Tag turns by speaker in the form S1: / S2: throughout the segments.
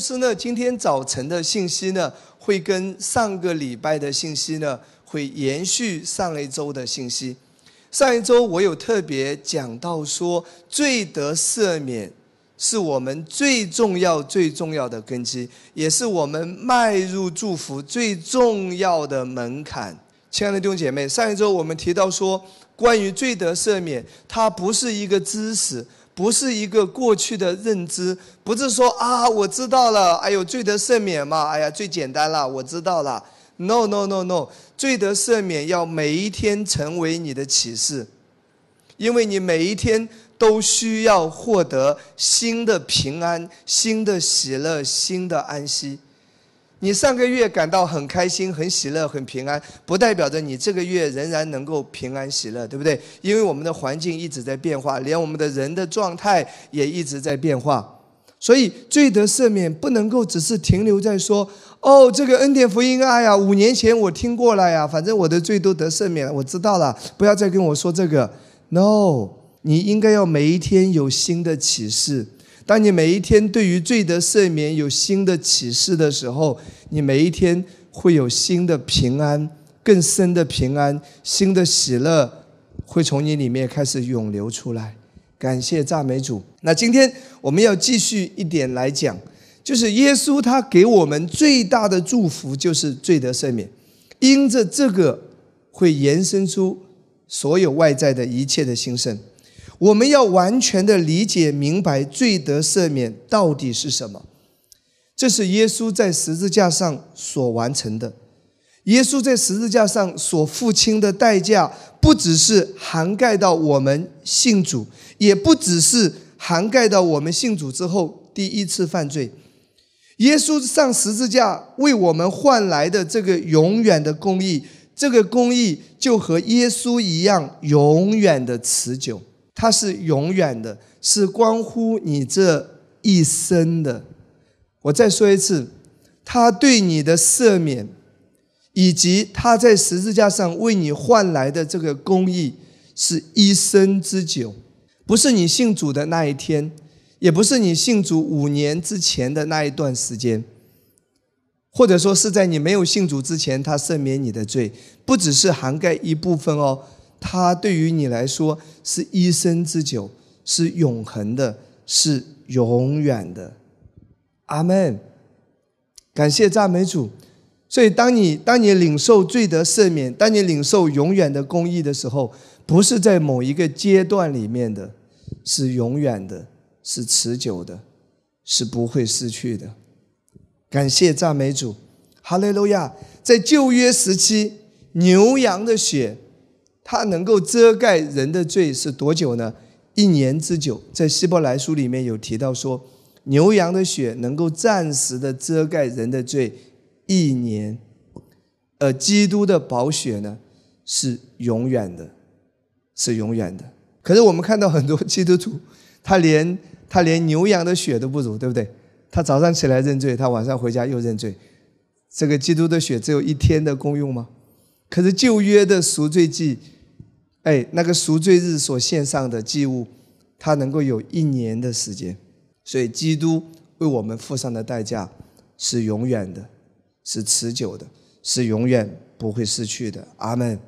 S1: 师呢，今天早晨的信息呢，会跟上个礼拜的信息呢，会延续上一周的信息。上一周我有特别讲到说，罪得赦免是我们最重要、最重要的根基，也是我们迈入祝福最重要的门槛。亲爱的弟兄姐妹，上一周我们提到说，关于罪得赦免，它不是一个知识。不是一个过去的认知，不是说啊，我知道了，哎呦，罪得赦免嘛，哎呀，最简单了，我知道了。No No No No，罪得赦免要每一天成为你的启示，因为你每一天都需要获得新的平安、新的喜乐、新的安息。你上个月感到很开心、很喜乐、很平安，不代表着你这个月仍然能够平安喜乐，对不对？因为我们的环境一直在变化，连我们的人的状态也一直在变化。所以罪得赦免不能够只是停留在说：“哦，这个恩典福音啊呀，五年前我听过了呀，反正我的罪都得赦免了，我知道了，不要再跟我说这个。” No，你应该要每一天有新的启示。当你每一天对于罪得赦免有新的启示的时候，你每一天会有新的平安、更深的平安、新的喜乐会从你里面开始涌流出来。感谢赞美主。那今天我们要继续一点来讲，就是耶稣他给我们最大的祝福就是罪得赦免，因着这个会延伸出所有外在的一切的兴盛。我们要完全的理解明白罪得赦免到底是什么，这是耶稣在十字架上所完成的。耶稣在十字架上所付清的代价，不只是涵盖到我们信主，也不只是涵盖到我们信主之后第一次犯罪。耶稣上十字架为我们换来的这个永远的公义，这个公义就和耶稣一样，永远的持久。它是永远的，是关乎你这一生的。我再说一次，他对你的赦免，以及他在十字架上为你换来的这个公义，是一生之久，不是你信主的那一天，也不是你信主五年之前的那一段时间，或者说是在你没有信主之前，他赦免你的罪，不只是涵盖一部分哦。它对于你来说是一生之久，是永恒的，是永远的。阿门。感谢赞美主。所以，当你当你领受罪得赦免，当你领受永远的公义的时候，不是在某一个阶段里面的，是永远的，是持久的，是不会失去的。感谢赞美主。哈利路亚。在旧约时期，牛羊的血。它能够遮盖人的罪是多久呢？一年之久。在希伯来书里面有提到说，牛羊的血能够暂时的遮盖人的罪一年，而基督的宝血呢是永远的，是永远的。可是我们看到很多基督徒，他连他连牛羊的血都不如，对不对？他早上起来认罪，他晚上回家又认罪。这个基督的血只有一天的功用吗？可是旧约的赎罪祭。哎，那个赎罪日所献上的祭物，它能够有一年的时间，所以基督为我们付上的代价是永远的，是持久的，是永远不会失去的。阿门。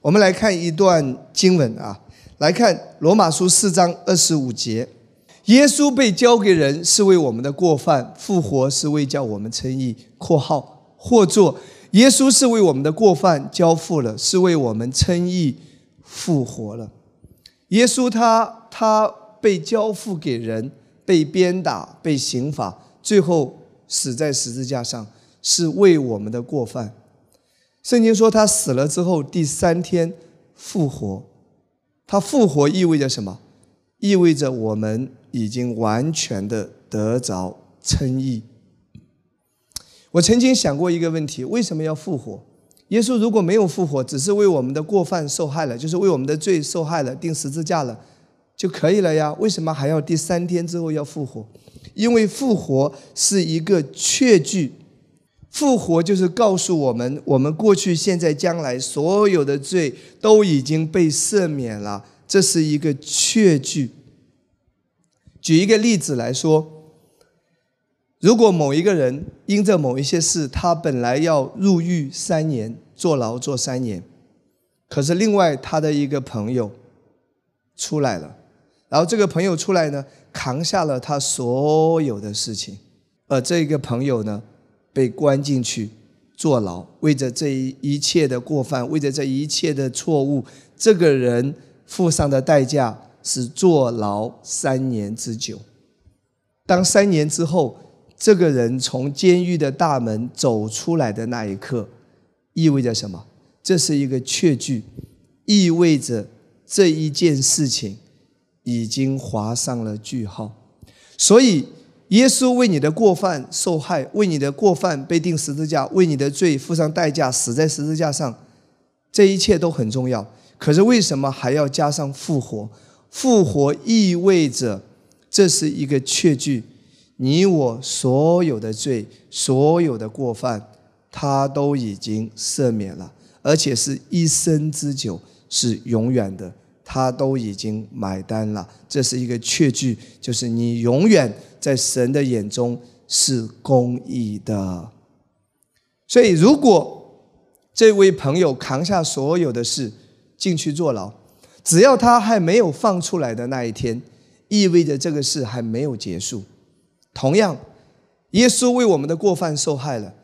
S1: 我们来看一段经文啊，来看罗马书四章二十五节：耶稣被交给人是为我们的过犯，复活是为叫我们称义。括号或作耶稣是为我们的过犯交付了，是为我们称义。复活了，耶稣他他被交付给人，被鞭打，被刑罚，最后死在十字架上，是为我们的过犯。圣经说他死了之后第三天复活，他复活意味着什么？意味着我们已经完全的得着称义。我曾经想过一个问题：为什么要复活？耶稣如果没有复活，只是为我们的过犯受害了，就是为我们的罪受害了，钉十字架了，就可以了呀？为什么还要第三天之后要复活？因为复活是一个确据，复活就是告诉我们，我们过去、现在、将来所有的罪都已经被赦免了，这是一个确据。举一个例子来说，如果某一个人因着某一些事，他本来要入狱三年，坐牢坐三年，可是另外他的一个朋友出来了，然后这个朋友出来呢，扛下了他所有的事情，而这个朋友呢，被关进去坐牢，为着这一一切的过犯，为着这一切的错误，这个人付上的代价是坐牢三年之久。当三年之后。这个人从监狱的大门走出来的那一刻，意味着什么？这是一个确据，意味着这一件事情已经划上了句号。所以，耶稣为你的过犯受害，为你的过犯被钉十字架，为你的罪付上代价，死在十字架上，这一切都很重要。可是，为什么还要加上复活？复活意味着这是一个确据。你我所有的罪，所有的过犯，他都已经赦免了，而且是一生之久，是永远的，他都已经买单了。这是一个确据，就是你永远在神的眼中是公义的。所以，如果这位朋友扛下所有的事进去坐牢，只要他还没有放出来的那一天，意味着这个事还没有结束。同样，耶稣为我们的过犯受害了。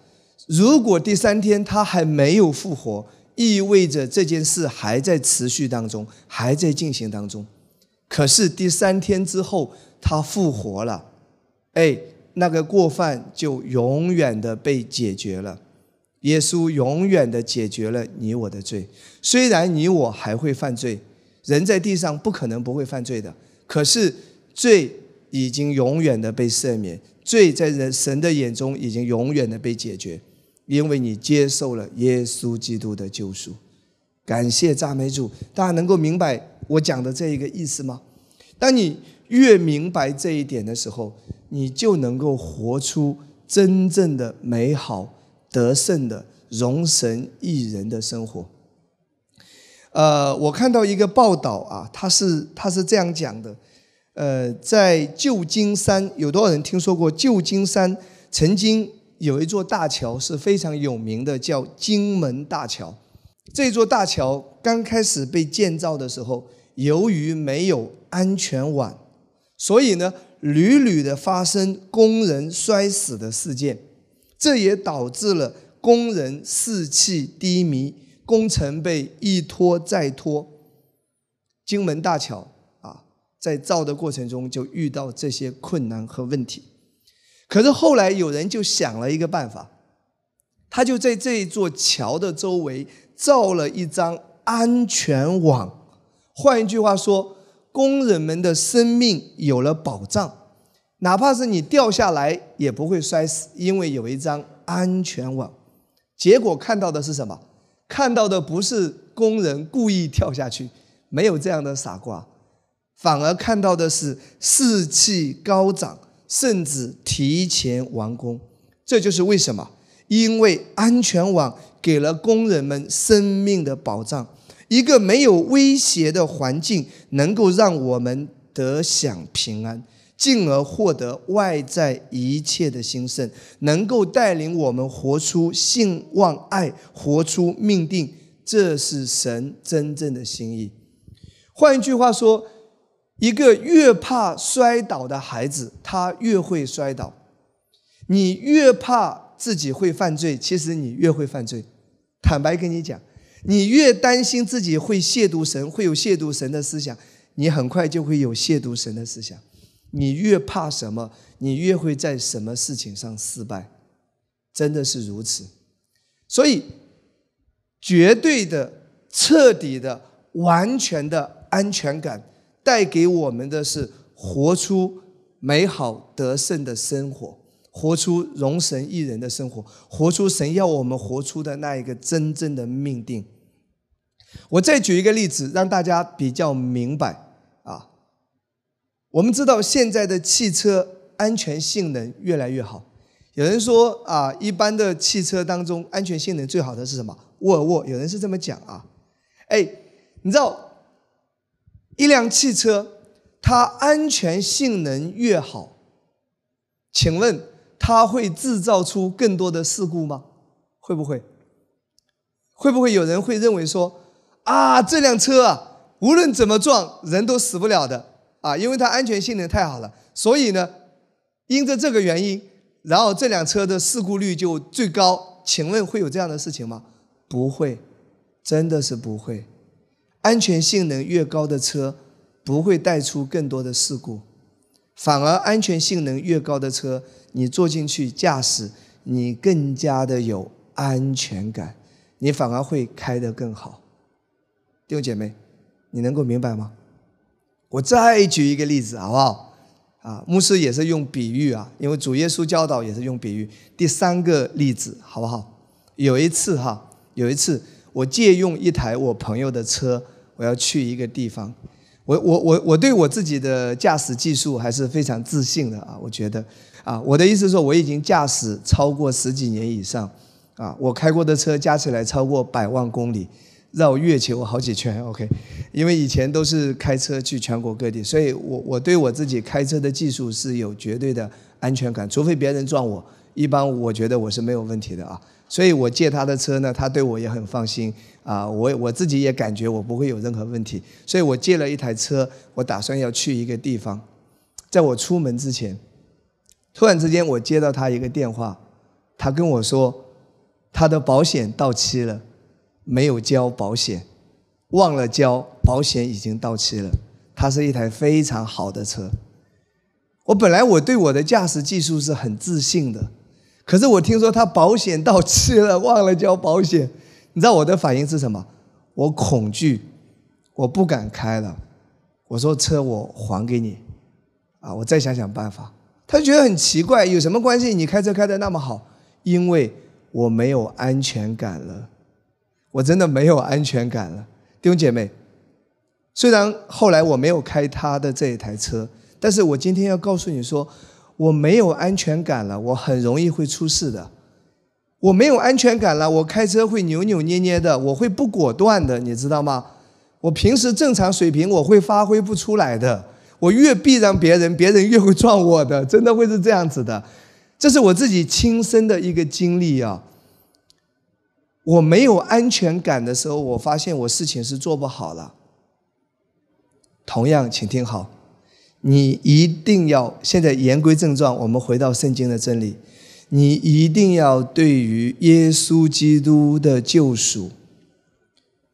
S1: 如果第三天他还没有复活，意味着这件事还在持续当中，还在进行当中。可是第三天之后他复活了，哎，那个过犯就永远的被解决了。耶稣永远的解决了你我的罪。虽然你我还会犯罪，人在地上不可能不会犯罪的。可是罪。已经永远的被赦免，罪在人神的眼中已经永远的被解决，因为你接受了耶稣基督的救赎。感谢赞美主，大家能够明白我讲的这一个意思吗？当你越明白这一点的时候，你就能够活出真正的美好、得胜的荣神益人的生活。呃，我看到一个报道啊，他是他是这样讲的。呃，在旧金山，有多少人听说过旧金山曾经有一座大桥是非常有名的，叫金门大桥。这座大桥刚开始被建造的时候，由于没有安全网，所以呢，屡屡的发生工人摔死的事件，这也导致了工人士气低迷，工程被一拖再拖。金门大桥。在造的过程中就遇到这些困难和问题，可是后来有人就想了一个办法，他就在这座桥的周围造了一张安全网。换一句话说，工人们的生命有了保障，哪怕是你掉下来也不会摔死，因为有一张安全网。结果看到的是什么？看到的不是工人故意跳下去，没有这样的傻瓜。反而看到的是士气高涨，甚至提前完工。这就是为什么，因为安全网给了工人们生命的保障，一个没有威胁的环境，能够让我们得享平安，进而获得外在一切的兴盛，能够带领我们活出信望爱，活出命定。这是神真正的心意。换一句话说。一个越怕摔倒的孩子，他越会摔倒。你越怕自己会犯罪，其实你越会犯罪。坦白跟你讲，你越担心自己会亵渎神，会有亵渎神的思想，你很快就会有亵渎神的思想。你越怕什么，你越会在什么事情上失败，真的是如此。所以，绝对的、彻底的、完全的安全感。带给我们的是活出美好得胜的生活，活出容神一人的生活，活出神要我们活出的那一个真正的命定。我再举一个例子，让大家比较明白啊。我们知道现在的汽车安全性能越来越好，有人说啊，一般的汽车当中安全性能最好的是什么？沃尔沃，有人是这么讲啊。哎，你知道？一辆汽车，它安全性能越好，请问它会制造出更多的事故吗？会不会？会不会有人会认为说，啊，这辆车啊，无论怎么撞，人都死不了的啊，因为它安全性能太好了。所以呢，因着这个原因，然后这辆车的事故率就最高。请问会有这样的事情吗？不会，真的是不会。安全性能越高的车，不会带出更多的事故，反而安全性能越高的车，你坐进去驾驶，你更加的有安全感，你反而会开得更好。弟兄姐妹，你能够明白吗？我再举一个例子，好不好？啊，牧师也是用比喻啊，因为主耶稣教导也是用比喻。第三个例子，好不好？有一次哈，有一次我借用一台我朋友的车，我要去一个地方。我我我我对我自己的驾驶技术还是非常自信的啊，我觉得啊，我的意思是说我已经驾驶超过十几年以上啊，我开过的车加起来超过百万公里。绕月球好几圈，OK，因为以前都是开车去全国各地，所以我我对我自己开车的技术是有绝对的安全感，除非别人撞我，一般我觉得我是没有问题的啊。所以我借他的车呢，他对我也很放心啊，我我自己也感觉我不会有任何问题，所以我借了一台车，我打算要去一个地方，在我出门之前，突然之间我接到他一个电话，他跟我说他的保险到期了。没有交保险，忘了交保险已经到期了。它是一台非常好的车。我本来我对我的驾驶技术是很自信的，可是我听说他保险到期了，忘了交保险，你知道我的反应是什么？我恐惧，我不敢开了。我说车我还给你，啊，我再想想办法。他觉得很奇怪，有什么关系？你开车开的那么好，因为我没有安全感了。我真的没有安全感了，弟兄姐妹。虽然后来我没有开他的这一台车，但是我今天要告诉你说，我没有安全感了，我很容易会出事的。我没有安全感了，我开车会扭扭捏捏的，我会不果断的，你知道吗？我平时正常水平我会发挥不出来的，我越避让别人，别人越会撞我的，真的会是这样子的。这是我自己亲身的一个经历啊。我没有安全感的时候，我发现我事情是做不好了。同样，请听好，你一定要现在言归正传，我们回到圣经的真理，你一定要对于耶稣基督的救赎、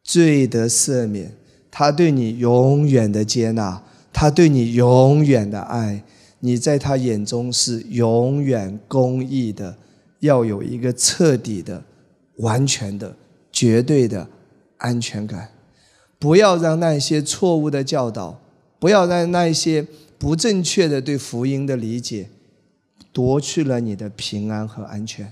S1: 罪的赦免，他对你永远的接纳，他对你永远的爱，你在他眼中是永远公义的，要有一个彻底的。完全的、绝对的安全感，不要让那些错误的教导，不要让那一些不正确的对福音的理解，夺去了你的平安和安全。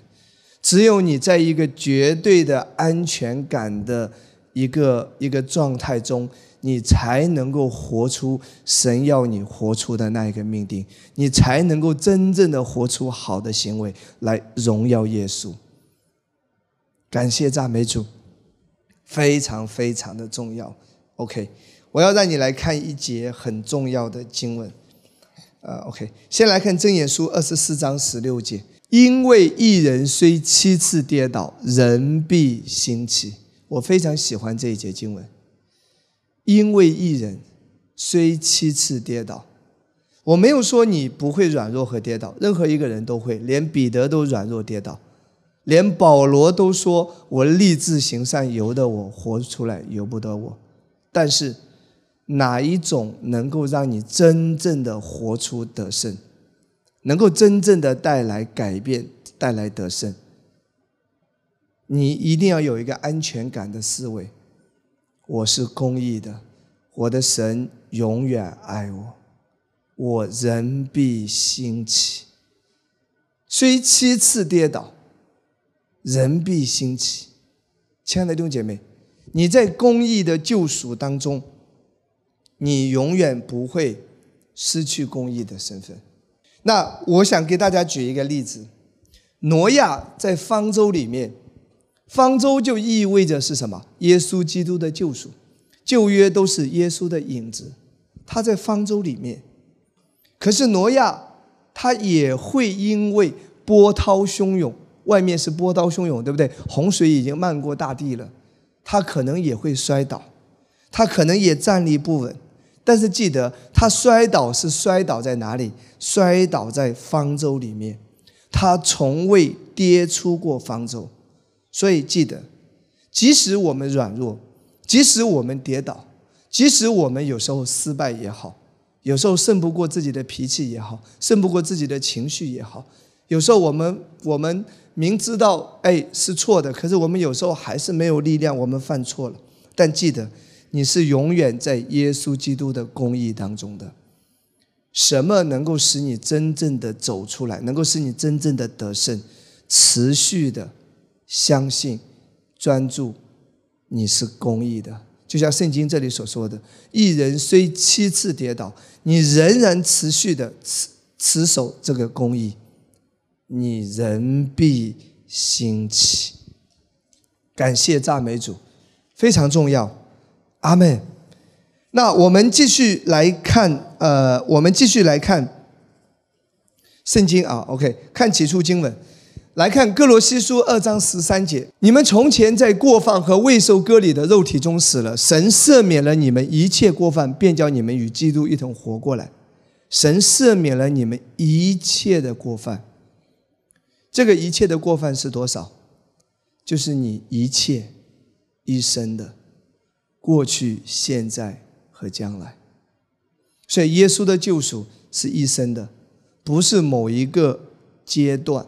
S1: 只有你在一个绝对的安全感的一个一个状态中，你才能够活出神要你活出的那一个命定，你才能够真正的活出好的行为来荣耀耶稣。感谢赞美主，非常非常的重要。OK，我要让你来看一节很重要的经文。呃，OK，先来看箴言书二十四章十六节：因为一人虽七次跌倒，人必兴起。我非常喜欢这一节经文。因为一人虽七次跌倒，我没有说你不会软弱和跌倒，任何一个人都会，连彼得都软弱跌倒。连保罗都说：“我立志行善，由得我活出来，由不得我。”但是，哪一种能够让你真正的活出得胜，能够真正的带来改变、带来得胜？你一定要有一个安全感的思维。我是公义的，我的神永远爱我，我人必兴起，虽七次跌倒。人必兴起，亲爱的弟兄姐妹，你在公义的救赎当中，你永远不会失去公义的身份。那我想给大家举一个例子：挪亚在方舟里面，方舟就意味着是什么？耶稣基督的救赎，旧约都是耶稣的影子，他在方舟里面。可是挪亚他也会因为。波涛汹涌，外面是波涛汹涌，对不对？洪水已经漫过大地了，他可能也会摔倒，他可能也站立不稳。但是记得，他摔倒是摔倒在哪里？摔倒在方舟里面，他从未跌出过方舟。所以记得，即使我们软弱，即使我们跌倒，即使我们有时候失败也好，有时候胜不过自己的脾气也好，胜不过自己的情绪也好，有时候我们我们明知道哎是错的，可是我们有时候还是没有力量，我们犯错了。但记得。你是永远在耶稣基督的公义当中的。什么能够使你真正的走出来？能够使你真正的得胜？持续的相信、专注，你是公义的。就像圣经这里所说的：“一人虽七次跌倒，你仍然持续的持持守这个公义，你仍必兴起。”感谢赞美主，非常重要。阿门。那我们继续来看，呃，我们继续来看圣经啊。OK，看几处经文，来看哥罗西书二章十三节：你们从前在过犯和未受割礼的肉体中死了，神赦免了你们一切过犯，便叫你们与基督一同活过来。神赦免了你们一切的过犯。这个一切的过犯是多少？就是你一切一生的。过去、现在和将来，所以耶稣的救赎是一生的，不是某一个阶段。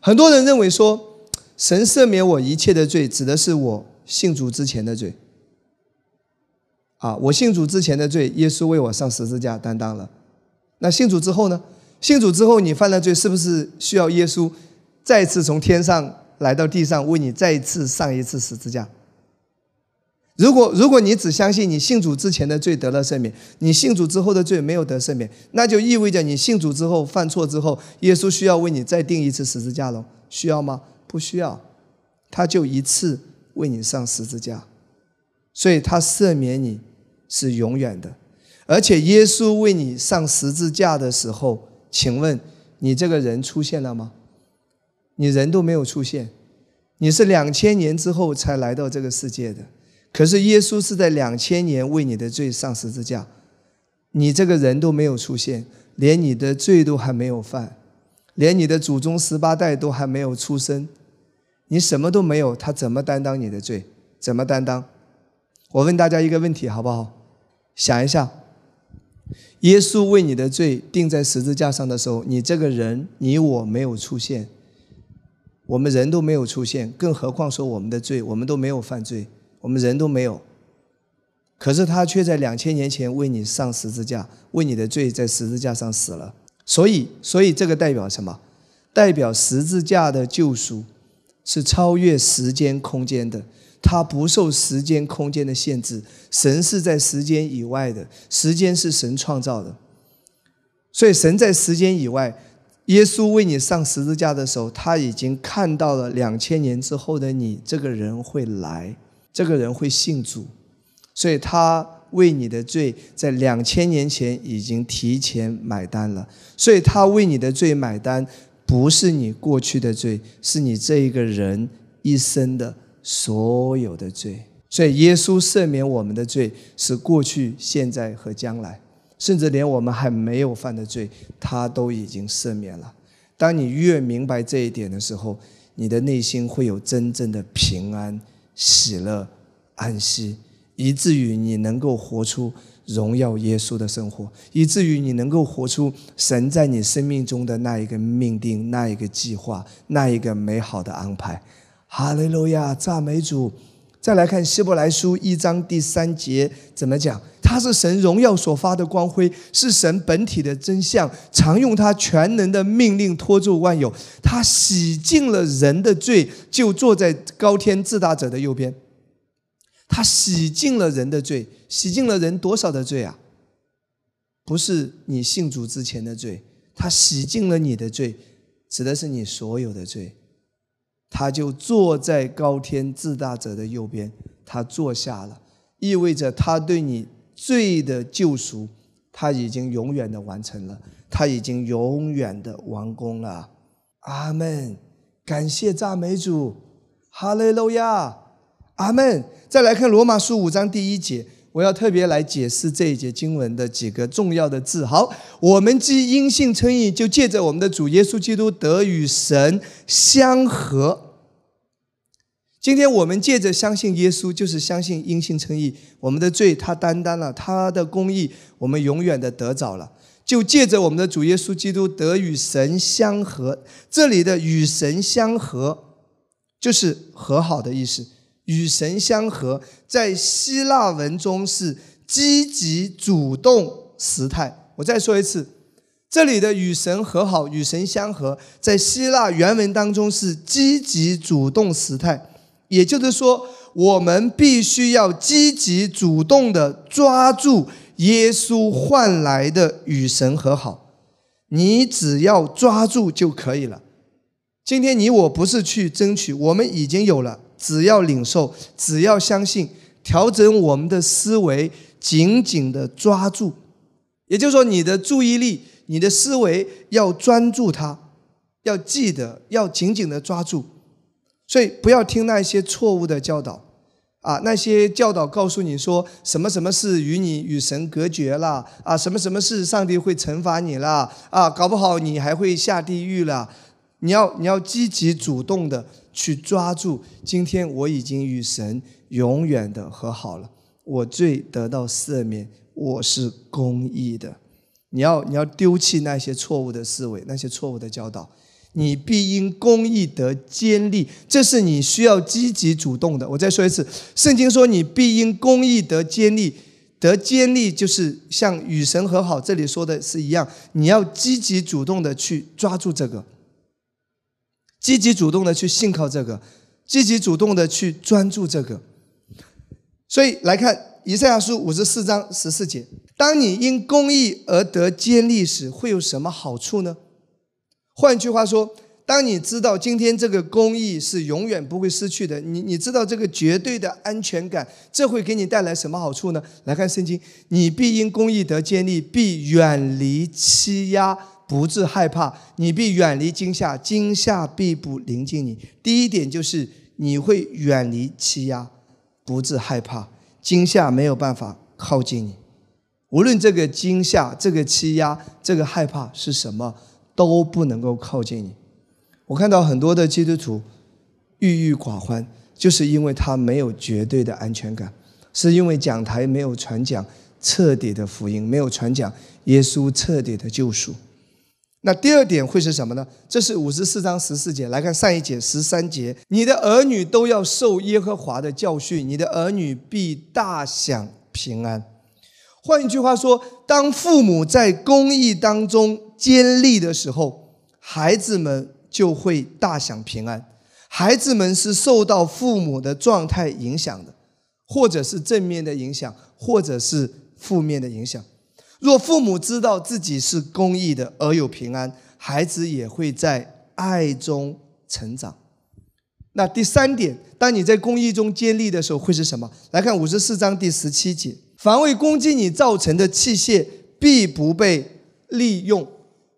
S1: 很多人认为说，神赦免我一切的罪，指的是我信主之前的罪。啊，我信主之前的罪，耶稣为我上十字架担当了。那信主之后呢？信主之后，你犯了罪，是不是需要耶稣再次从天上来到地上，为你再次上一次十字架？如果如果你只相信你信主之前的罪得了赦免，你信主之后的罪没有得赦免，那就意味着你信主之后犯错之后，耶稣需要为你再定一次十字架喽？需要吗？不需要，他就一次为你上十字架，所以他赦免你是永远的。而且耶稣为你上十字架的时候，请问你这个人出现了吗？你人都没有出现，你是两千年之后才来到这个世界的。可是耶稣是在两千年为你的罪上十字架，你这个人都没有出现，连你的罪都还没有犯，连你的祖宗十八代都还没有出生，你什么都没有，他怎么担当你的罪？怎么担当？我问大家一个问题好不好？想一下，耶稣为你的罪钉在十字架上的时候，你这个人，你我没有出现，我们人都没有出现，更何况说我们的罪，我们都没有犯罪。我们人都没有，可是他却在两千年前为你上十字架，为你的罪在十字架上死了。所以，所以这个代表什么？代表十字架的救赎是超越时间空间的，它不受时间空间的限制。神是在时间以外的，时间是神创造的，所以神在时间以外。耶稣为你上十字架的时候，他已经看到了两千年之后的你这个人会来。这个人会信主，所以他为你的罪在两千年前已经提前买单了。所以他为你的罪买单，不是你过去的罪，是你这一个人一生的所有的罪。所以耶稣赦免我们的罪，是过去、现在和将来，甚至连我们还没有犯的罪，他都已经赦免了。当你越明白这一点的时候，你的内心会有真正的平安。喜乐、安息，以至于你能够活出荣耀耶稣的生活，以至于你能够活出神在你生命中的那一个命定、那一个计划、那一个美好的安排。哈利路亚，赞美主！再来看希伯来书一章第三节怎么讲？他是神荣耀所发的光辉，是神本体的真相，常用他全能的命令托住万有。他洗净了人的罪，就坐在高天至大者的右边。他洗净了人的罪，洗净了人多少的罪啊？不是你信主之前的罪，他洗净了你的罪，指的是你所有的罪。他就坐在高天自大者的右边，他坐下了，意味着他对你。罪的救赎，他已经永远的完成了，他已经永远的完工了。阿门。感谢赞美主，哈利路亚，阿门。再来看罗马书五章第一节，我要特别来解释这一节经文的几个重要的字。好，我们既因信称义，就借着我们的主耶稣基督得与神相合。今天我们借着相信耶稣，就是相信因信称义，我们的罪他担当了，他的公义我们永远的得着了。就借着我们的主耶稣基督得与神相合。这里的与神相合，就是和好的意思。与神相合，在希腊文中是积极主动时态。我再说一次，这里的与神和好、与神相合，在希腊原文当中是积极主动时态。也就是说，我们必须要积极主动的抓住耶稣换来的与神和好。你只要抓住就可以了。今天你我不是去争取，我们已经有了。只要领受，只要相信，调整我们的思维，紧紧的抓住。也就是说，你的注意力、你的思维要专注它，要记得，要紧紧的抓住。所以不要听那些错误的教导，啊，那些教导告诉你说什么什么事与你与神隔绝了，啊，什么什么事上帝会惩罚你了，啊，搞不好你还会下地狱了。你要你要积极主动的去抓住，今天我已经与神永远的和好了，我罪得到赦免，我是公义的。你要你要丢弃那些错误的思维，那些错误的教导。你必因公义得坚立，这是你需要积极主动的。我再说一次，圣经说你必因公义得坚立，得坚立就是像与神和好，这里说的是一样，你要积极主动的去抓住这个，积极主动的去信靠这个，积极主动的去专注这个。所以来看以赛亚书五十四章十四节：当你因公义而得坚立时，会有什么好处呢？换句话说，当你知道今天这个公益是永远不会失去的，你你知道这个绝对的安全感，这会给你带来什么好处呢？来看圣经，你必因公益得坚立，必远离欺压，不致害怕；你必远离惊吓，惊吓必不临近你。第一点就是你会远离欺压，不致害怕，惊吓没有办法靠近你。无论这个惊吓、这个欺压、这个害怕是什么。都不能够靠近你。我看到很多的基督徒郁郁寡欢，就是因为他没有绝对的安全感，是因为讲台没有传讲彻底的福音，没有传讲耶稣彻底的救赎。那第二点会是什么呢？这是五十四章十四节，来看上一节十三节：你的儿女都要受耶和华的教训，你的儿女必大享平安。换一句话说，当父母在公益当中。坚立的时候，孩子们就会大享平安。孩子们是受到父母的状态影响的，或者是正面的影响，或者是负面的影响。若父母知道自己是公义的而有平安，孩子也会在爱中成长。那第三点，当你在公义中坚立的时候，会是什么？来看五十四章第十七节：凡为攻击你造成的器械，必不被利用。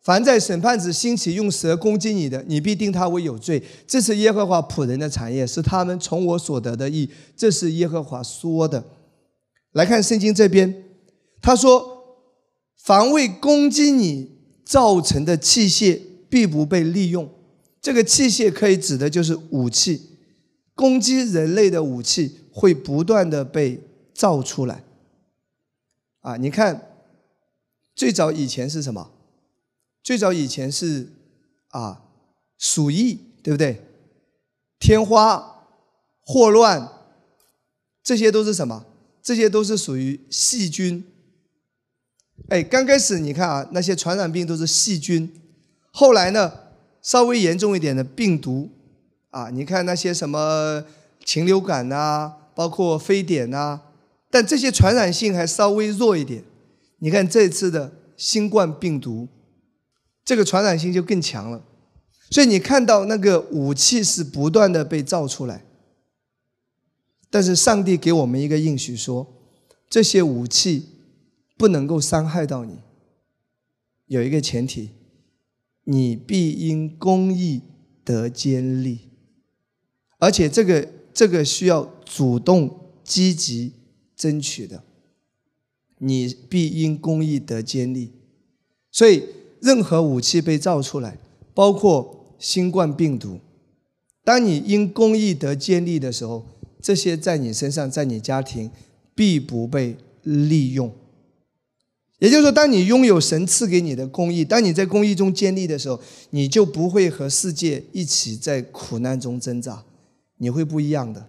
S1: 凡在审判子兴起用蛇攻击你的，你必定他为有罪。这是耶和华仆人的产业，是他们从我所得的义。这是耶和华说的。来看圣经这边，他说：凡为攻击你造成的器械，必不被利用。这个器械可以指的就是武器，攻击人类的武器会不断的被造出来。啊，你看，最早以前是什么？最早以前是啊，鼠疫，对不对？天花、霍乱，这些都是什么？这些都是属于细菌。哎，刚开始你看啊，那些传染病都是细菌，后来呢，稍微严重一点的病毒啊，你看那些什么禽流感呐，包括非典呐，但这些传染性还稍微弱一点。你看这次的新冠病毒。这个传染性就更强了，所以你看到那个武器是不断的被造出来，但是上帝给我们一个应许说，这些武器不能够伤害到你。有一个前提，你必因公义得坚立。而且这个这个需要主动积极争取的，你必因公义得坚立。所以任何武器被造出来，包括新冠病毒，当你因公义得坚立的时候，这些在你身上，在你家庭必不被利用。也就是说，当你拥有神赐给你的公义，当你在公义中建立的时候，你就不会和世界一起在苦难中挣扎，你会不一样的。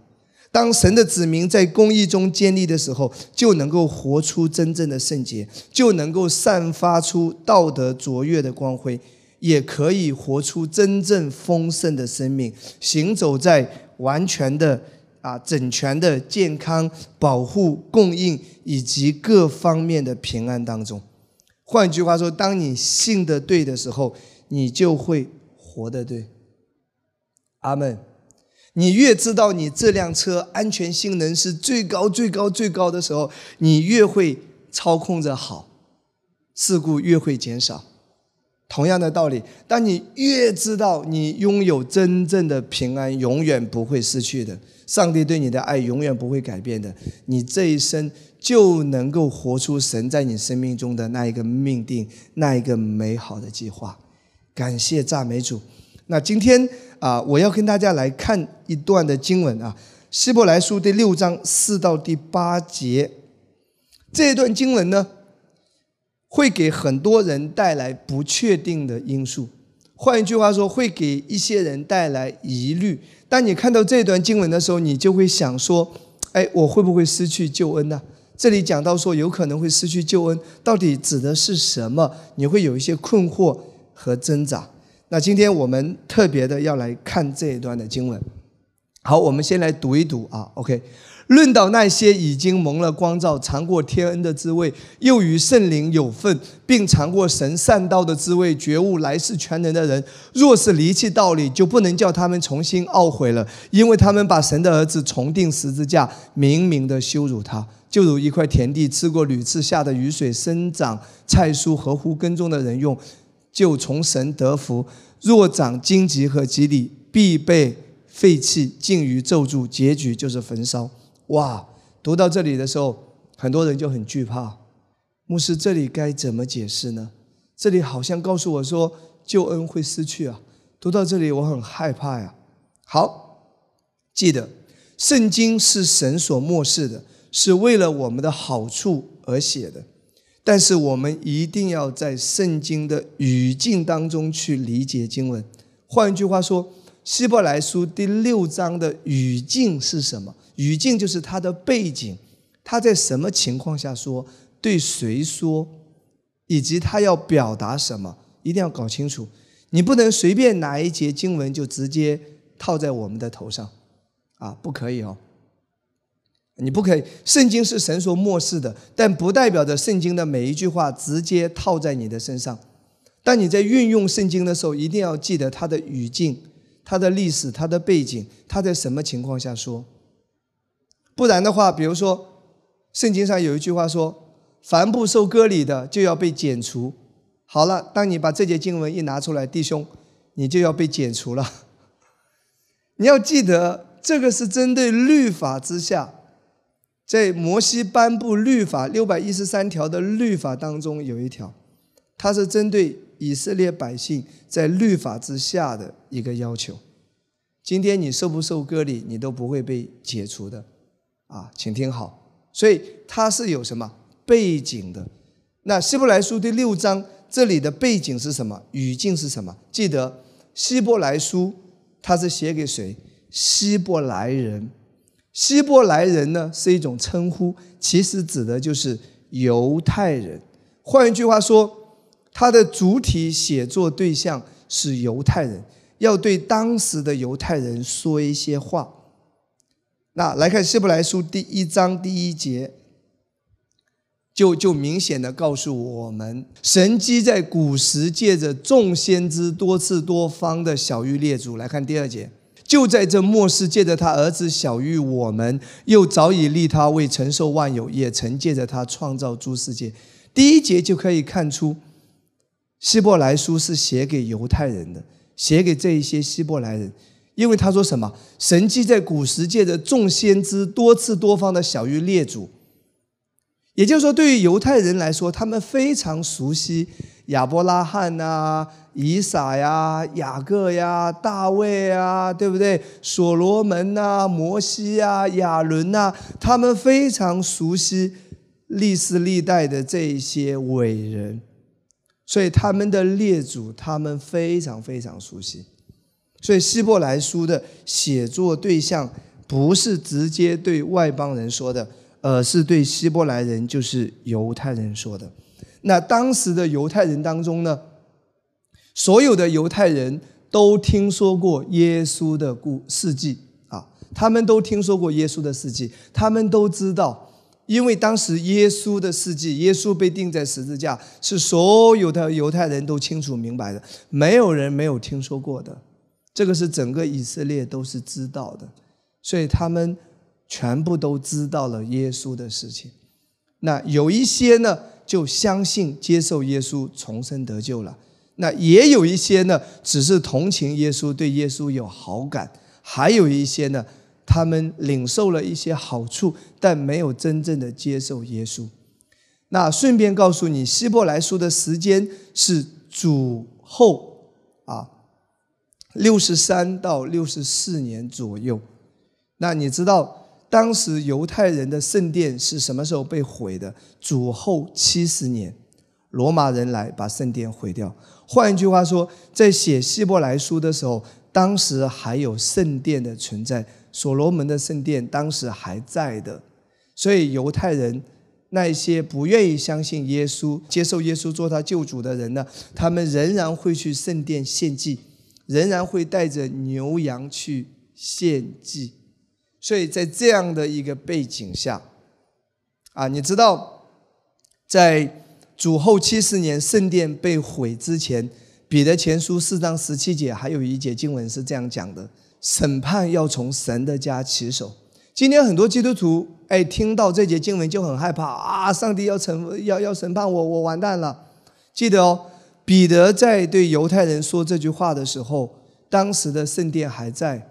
S1: 当神的子民在公义中建立的时候，就能够活出真正的圣洁，就能够散发出道德卓越的光辉，也可以活出真正丰盛的生命，行走在完全的。啊，整全的健康保护、供应以及各方面的平安当中。换句话说，当你信的对的时候，你就会活得对。阿门。你越知道你这辆车安全性能是最高、最高、最高的时候，你越会操控着好，事故越会减少。同样的道理，当你越知道你拥有真正的平安，永远不会失去的。上帝对你的爱永远不会改变的，你这一生就能够活出神在你生命中的那一个命定，那一个美好的计划。感谢赞美主。那今天啊，我要跟大家来看一段的经文啊，《希伯来书》第六章四到第八节。这段经文呢，会给很多人带来不确定的因素。换一句话说，会给一些人带来疑虑。当你看到这段经文的时候，你就会想说：“哎，我会不会失去救恩呢？”这里讲到说有可能会失去救恩，到底指的是什么？你会有一些困惑和挣扎。那今天我们特别的要来看这一段的经文。好，我们先来读一读啊。OK。论到那些已经蒙了光照、尝过天恩的滋味，又与圣灵有份，并尝过神善道的滋味、觉悟来世全能的人，若是离弃道理，就不能叫他们重新懊悔了，因为他们把神的儿子重定十字架，明明的羞辱他，就如一块田地吃过屡次下的雨水生长菜蔬，合乎耕种的人用，就从神得福；若长荆棘和蒺藜，必被废弃，尽于咒诅，结局就是焚烧。哇，读到这里的时候，很多人就很惧怕。牧师，这里该怎么解释呢？这里好像告诉我说救恩会失去啊。读到这里，我很害怕呀。好，记得圣经是神所漠视的，是为了我们的好处而写的。但是我们一定要在圣经的语境当中去理解经文。换一句话说，希伯来书第六章的语境是什么？语境就是他的背景，他在什么情况下说，对谁说，以及他要表达什么，一定要搞清楚。你不能随便拿一节经文就直接套在我们的头上，啊，不可以哦。你不可以，圣经是神所漠视的，但不代表着圣经的每一句话直接套在你的身上。当你在运用圣经的时候，一定要记得它的语境、它的历史、它的背景，它在什么情况下说。不然的话，比如说，圣经上有一句话说：“凡不受割礼的，就要被剪除。”好了，当你把这节经文一拿出来，弟兄，你就要被剪除了。你要记得，这个是针对律法之下，在摩西颁布律法六百一十三条的律法当中有一条，它是针对以色列百姓在律法之下的一个要求。今天你受不受割礼，你都不会被解除的。啊，请听好，所以它是有什么背景的？那希伯来书第六章这里的背景是什么？语境是什么？记得希伯来书它是写给谁？希伯来人。希伯来人呢是一种称呼，其实指的就是犹太人。换一句话说，它的主体写作对象是犹太人，要对当时的犹太人说一些话。那来看希伯来书第一章第一节，就就明显的告诉我们，神机在古时借着众先知多次多方的小玉列祖。来看第二节，就在这末世借着他儿子小玉我们，又早已立他为承受万有，也曾借着他创造诸世界。第一节就可以看出，希伯来书是写给犹太人的，写给这一些希伯来人，因为他说什么？神迹在古时界的众先知多次多方的小于列祖，也就是说，对于犹太人来说，他们非常熟悉亚伯拉罕呐、以撒呀、雅各呀、大卫呀，对不对？所罗门呐、摩西呀、亚伦呐，他们非常熟悉历史历代的这一些伟人。所以他们的列祖，他们非常非常熟悉。所以希伯来书的写作对象不是直接对外邦人说的，而是对希伯来人，就是犹太人说的。那当时的犹太人当中呢，所有的犹太人都听说过耶稣的故事迹啊，他们都听说过耶稣的事迹，他们都知道。因为当时耶稣的事迹，耶稣被钉在十字架，是所有的犹太人都清楚明白的，没有人没有听说过的。这个是整个以色列都是知道的，所以他们全部都知道了耶稣的事情。那有一些呢，就相信接受耶稣重生得救了；那也有一些呢，只是同情耶稣，对耶稣有好感；还有一些呢。他们领受了一些好处，但没有真正的接受耶稣。那顺便告诉你，希伯来书的时间是主后啊，六十三到六十四年左右。那你知道当时犹太人的圣殿是什么时候被毁的？主后七十年，罗马人来把圣殿毁掉。换一句话说，在写希伯来书的时候，当时还有圣殿的存在。所罗门的圣殿当时还在的，所以犹太人那些不愿意相信耶稣、接受耶稣做他救主的人呢，他们仍然会去圣殿献祭，仍然会带着牛羊去献祭。所以在这样的一个背景下，啊，你知道，在主后七十年圣殿被毁之前，彼得前书四章十七节还有一节经文是这样讲的。审判要从神的家起手。今天很多基督徒哎，听到这节经文就很害怕啊！上帝要惩要要审判我，我完蛋了。记得哦，彼得在对犹太人说这句话的时候，当时的圣殿还在，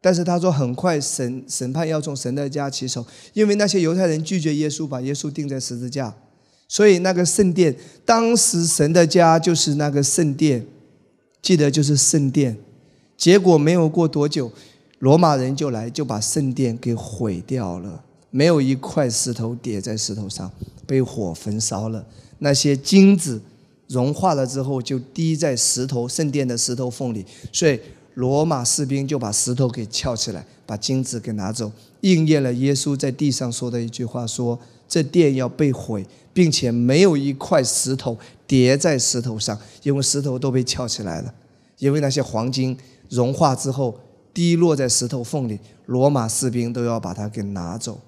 S1: 但是他说很快审审判要从神的家起手，因为那些犹太人拒绝耶稣，把耶稣钉在十字架，所以那个圣殿，当时神的家就是那个圣殿，记得就是圣殿。结果没有过多久，罗马人就来，就把圣殿给毁掉了。没有一块石头叠在石头上，被火焚烧了。那些金子融化了之后，就滴在石头圣殿的石头缝里。所以罗马士兵就把石头给撬起来，把金子给拿走，应验了耶稣在地上说的一句话：说这殿要被毁，并且没有一块石头叠在石头上，因为石头都被撬起来了，因为那些黄金。融化之后，滴落在石头缝里，罗马士兵都要把它给拿走。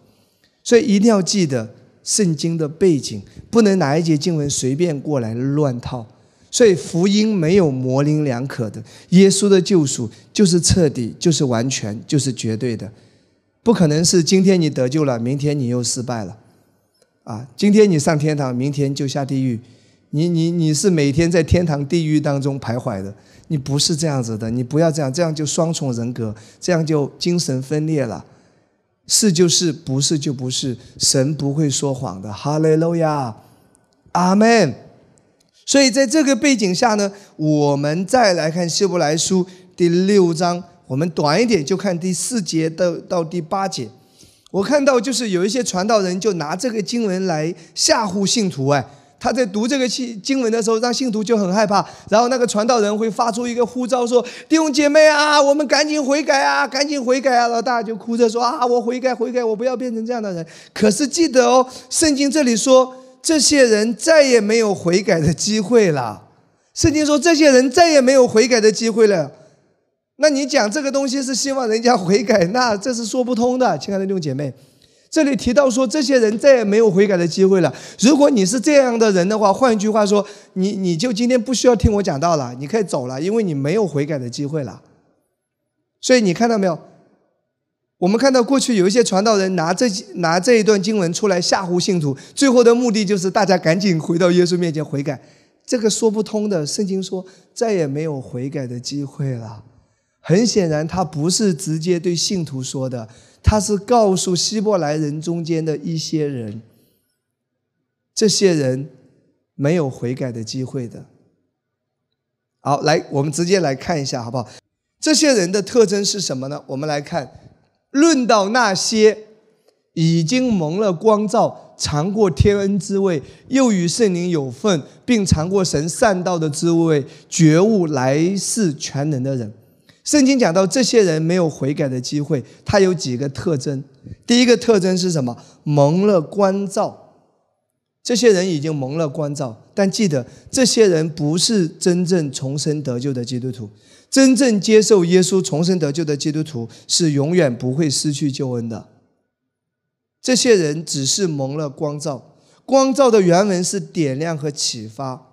S1: 所以一定要记得圣经的背景，不能哪一节经文随便过来乱套。所以福音没有模棱两可的，耶稣的救赎就是彻底，就是完全，就是绝对的，不可能是今天你得救了，明天你又失败了。啊，今天你上天堂，明天就下地狱，你你你是每天在天堂地狱当中徘徊的。你不是这样子的，你不要这样，这样就双重人格，这样就精神分裂了。是就是，不是就不是，神不会说谎的。哈利路亚，阿门。所以在这个背景下呢，我们再来看希伯来书第六章，我们短一点就看第四节到到第八节。我看到就是有一些传道人就拿这个经文来吓唬信徒，哎。他在读这个经经文的时候，让信徒就很害怕。然后那个传道人会发出一个呼召，说：“弟兄姐妹啊，我们赶紧悔改啊，赶紧悔改啊！”老大就哭着说：“啊，我悔改，悔改，我不要变成这样的人。”可是记得哦，圣经这里说，这些人再也没有悔改的机会了。圣经说，这些人再也没有悔改的机会了。那你讲这个东西是希望人家悔改，那这是说不通的，亲爱的弟兄姐妹。这里提到说，这些人再也没有悔改的机会了。如果你是这样的人的话，换一句话说，你你就今天不需要听我讲道了，你可以走了，因为你没有悔改的机会了。所以你看到没有？我们看到过去有一些传道人拿这拿这一段经文出来吓唬信徒，最后的目的就是大家赶紧回到耶稣面前悔改。这个说不通的。圣经说再也没有悔改的机会了。很显然，他不是直接对信徒说的，他是告诉希伯来人中间的一些人，这些人没有悔改的机会的。好，来，我们直接来看一下，好不好？这些人的特征是什么呢？我们来看，论到那些已经蒙了光照、尝过天恩滋味，又与圣灵有份，并尝过神善道的滋味，觉悟来世全能的人。圣经讲到这些人没有悔改的机会，他有几个特征。第一个特征是什么？蒙了光照。这些人已经蒙了光照，但记得，这些人不是真正重生得救的基督徒。真正接受耶稣重生得救的基督徒是永远不会失去救恩的。这些人只是蒙了光照，光照的原文是点亮和启发。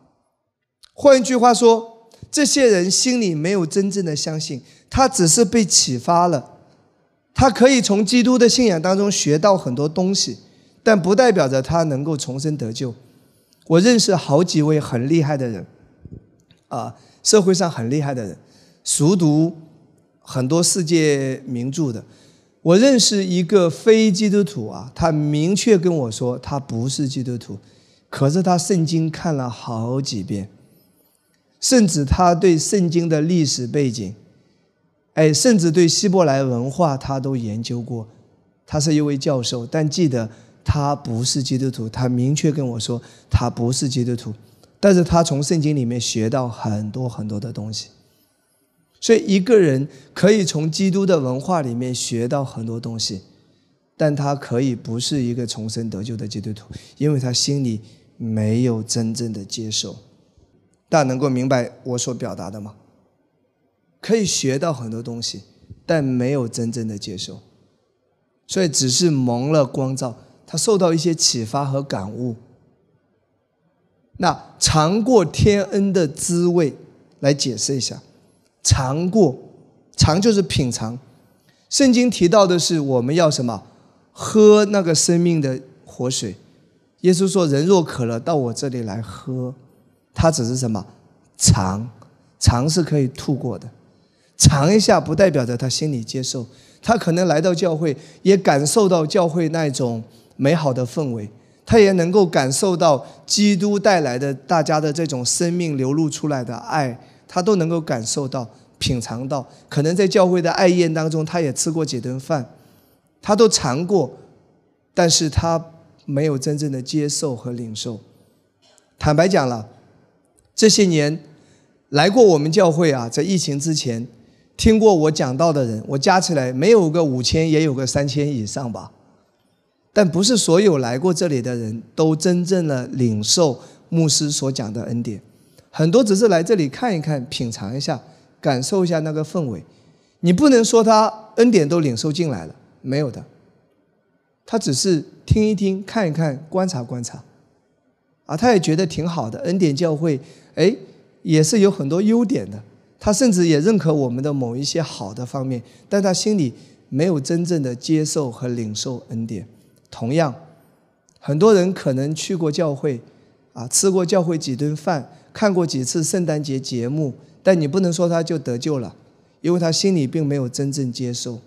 S1: 换一句话说。这些人心里没有真正的相信，他只是被启发了，他可以从基督的信仰当中学到很多东西，但不代表着他能够重生得救。我认识好几位很厉害的人，啊，社会上很厉害的人，熟读很多世界名著的。我认识一个非基督徒啊，他明确跟我说他不是基督徒，可是他圣经看了好几遍。甚至他对圣经的历史背景，哎，甚至对希伯来文化他都研究过。他是一位教授，但记得他不是基督徒。他明确跟我说他不是基督徒，但是他从圣经里面学到很多很多的东西。所以一个人可以从基督的文化里面学到很多东西，但他可以不是一个重生得救的基督徒，因为他心里没有真正的接受。大家能够明白我所表达的吗？可以学到很多东西，但没有真正的接受，所以只是蒙了光照，他受到一些启发和感悟。那尝过天恩的滋味，来解释一下，尝过，尝就是品尝。圣经提到的是我们要什么？喝那个生命的活水。耶稣说：“人若渴了，到我这里来喝。”他只是什么尝，尝是可以吐过的，尝一下不代表着他心里接受。他可能来到教会，也感受到教会那种美好的氛围，他也能够感受到基督带来的大家的这种生命流露出来的爱，他都能够感受到、品尝到。可能在教会的爱宴当中，他也吃过几顿饭，他都尝过，但是他没有真正的接受和领受。坦白讲了。这些年来过我们教会啊，在疫情之前听过我讲道的人，我加起来没有个五千，也有个三千以上吧。但不是所有来过这里的人都真正的领受牧师所讲的恩典，很多只是来这里看一看、品尝一下、感受一下那个氛围。你不能说他恩典都领受进来了，没有的。他只是听一听、看一看、观察观察，啊，他也觉得挺好的。恩典教会。哎，也是有很多优点的。他甚至也认可我们的某一些好的方面，但他心里没有真正的接受和领受恩典。同样，很多人可能去过教会，啊，吃过教会几顿饭，看过几次圣诞节节目，但你不能说他就得救了，因为他心里并没有真正接受。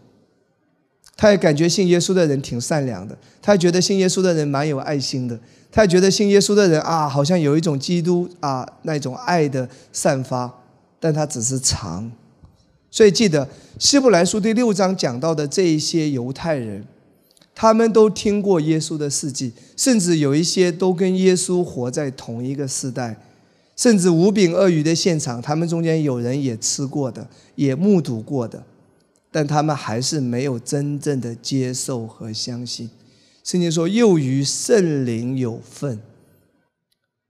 S1: 他也感觉信耶稣的人挺善良的，他觉得信耶稣的人蛮有爱心的。他也觉得信耶稣的人啊，好像有一种基督啊那种爱的散发，但他只是尝。所以记得希伯来书第六章讲到的这一些犹太人，他们都听过耶稣的事迹，甚至有一些都跟耶稣活在同一个时代，甚至五饼二鱼的现场，他们中间有人也吃过的，也目睹过的，但他们还是没有真正的接受和相信。圣经说：“又与圣灵有份。”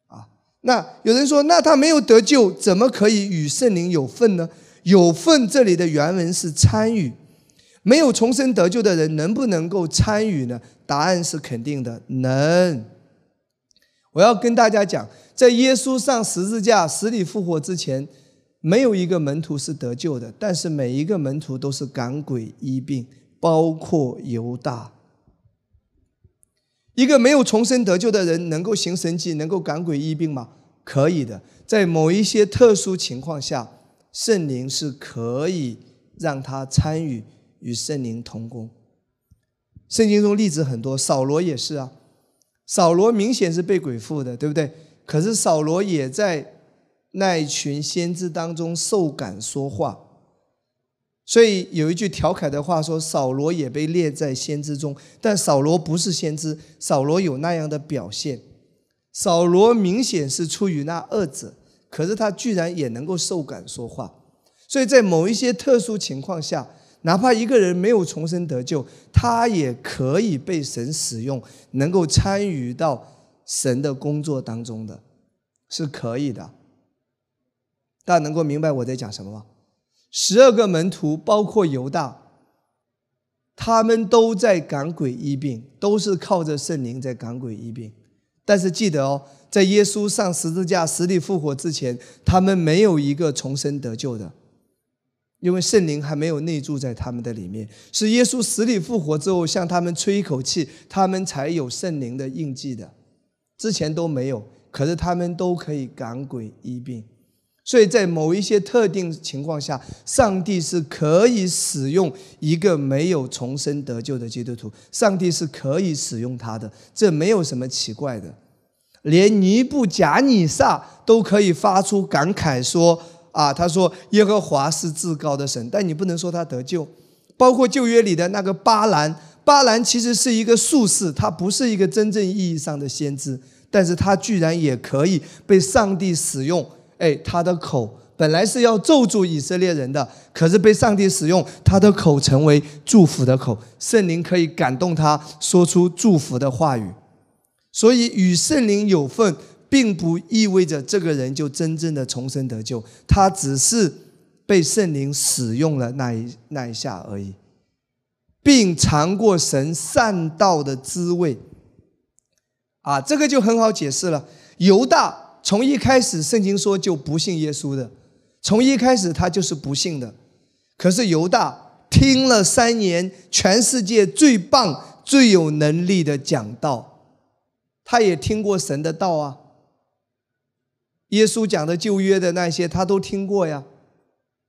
S1: 啊，那有人说：“那他没有得救，怎么可以与圣灵有份呢？”有份这里的原文是参与，没有重生得救的人能不能够参与呢？答案是肯定的，能。我要跟大家讲，在耶稣上十字架、死里复活之前，没有一个门徒是得救的，但是每一个门徒都是赶鬼医病，包括犹大。一个没有重生得救的人能够行神迹，能够赶鬼医病吗？可以的，在某一些特殊情况下，圣灵是可以让他参与与圣灵同工。圣经中例子很多，扫罗也是啊。扫罗明显是被鬼附的，对不对？可是扫罗也在那一群先知当中受感说话。所以有一句调侃的话说：“扫罗也被列在先知中，但扫罗不是先知。扫罗有那样的表现，扫罗明显是出于那二者，可是他居然也能够受感说话。所以在某一些特殊情况下，哪怕一个人没有重生得救，他也可以被神使用，能够参与到神的工作当中的，是可以的。大家能够明白我在讲什么吗？”十二个门徒，包括犹大，他们都在赶鬼医病，都是靠着圣灵在赶鬼医病。但是记得哦，在耶稣上十字架、死里复活之前，他们没有一个重生得救的，因为圣灵还没有内住在他们的里面。是耶稣死里复活之后，向他们吹一口气，他们才有圣灵的印记的，之前都没有。可是他们都可以赶鬼医病。所以在某一些特定情况下，上帝是可以使用一个没有重生得救的基督徒，上帝是可以使用他的，这没有什么奇怪的。连尼布贾尼撒都可以发出感慨说：“啊，他说耶和华是至高的神，但你不能说他得救。”包括旧约里的那个巴兰，巴兰其实是一个术士，他不是一个真正意义上的先知，但是他居然也可以被上帝使用。哎，他的口本来是要咒诅以色列人的，可是被上帝使用，他的口成为祝福的口，圣灵可以感动他说出祝福的话语。所以与圣灵有份，并不意味着这个人就真正的重生得救，他只是被圣灵使用了那一那一下而已，并尝过神善道的滋味。啊，这个就很好解释了，犹大。从一开始，圣经说就不信耶稣的，从一开始他就是不信的。可是犹大听了三年全世界最棒、最有能力的讲道，他也听过神的道啊。耶稣讲的旧约的那些，他都听过呀，